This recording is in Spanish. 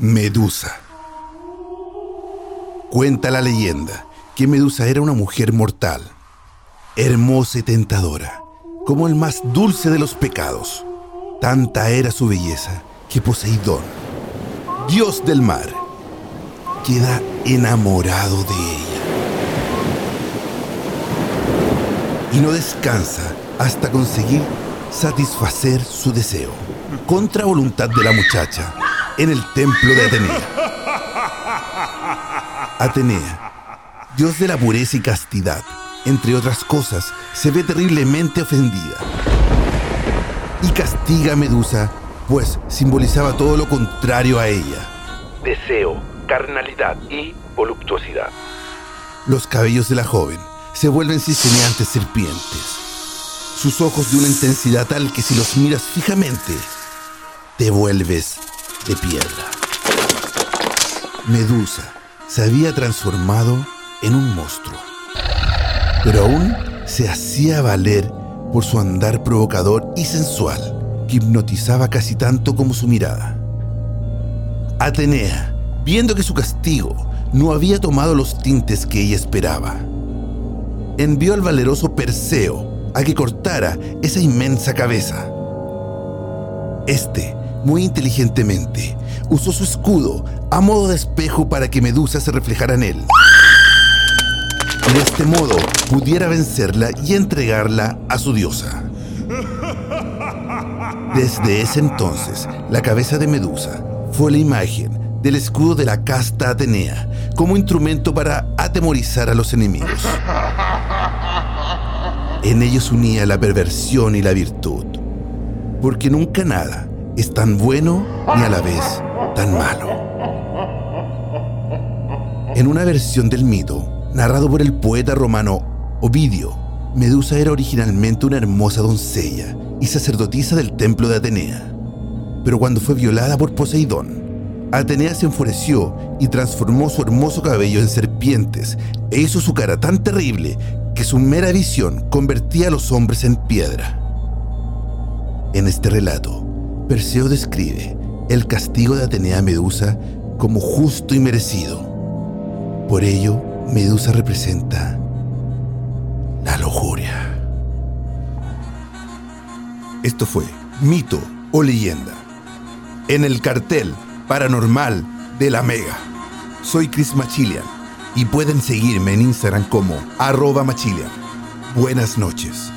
Medusa. Cuenta la leyenda que Medusa era una mujer mortal, hermosa y tentadora, como el más dulce de los pecados. Tanta era su belleza que Poseidón, dios del mar, queda enamorado de ella. Y no descansa hasta conseguir satisfacer su deseo, contra voluntad de la muchacha, en el templo de Atenea. Atenea, dios de la pureza y castidad, entre otras cosas, se ve terriblemente ofendida. Y castiga a Medusa, pues simbolizaba todo lo contrario a ella. Deseo, carnalidad y voluptuosidad. Los cabellos de la joven se vuelven ciseneantes serpientes. Sus ojos de una intensidad tal que si los miras fijamente, te vuelves de piedra. Medusa se había transformado en un monstruo, pero aún se hacía valer por su andar provocador y sensual, que hipnotizaba casi tanto como su mirada. Atenea, viendo que su castigo no había tomado los tintes que ella esperaba, envió al valeroso Perseo a que cortara esa inmensa cabeza. Este muy inteligentemente, usó su escudo a modo de espejo para que Medusa se reflejara en él. De este modo pudiera vencerla y entregarla a su diosa. Desde ese entonces, la cabeza de Medusa fue la imagen del escudo de la casta Atenea como instrumento para atemorizar a los enemigos. En ellos unía la perversión y la virtud, porque nunca nada es tan bueno ni a la vez tan malo. En una versión del mito, narrado por el poeta romano Ovidio, Medusa era originalmente una hermosa doncella y sacerdotisa del templo de Atenea. Pero cuando fue violada por Poseidón, Atenea se enfureció y transformó su hermoso cabello en serpientes e hizo su cara tan terrible que su mera visión convertía a los hombres en piedra. En este relato, Perseo describe el castigo de Atenea a Medusa como justo y merecido. Por ello, Medusa representa la lujuria. Esto fue Mito o Leyenda. En el cartel paranormal de la Mega. Soy Chris Machilian y pueden seguirme en Instagram como arroba Machilian. Buenas noches.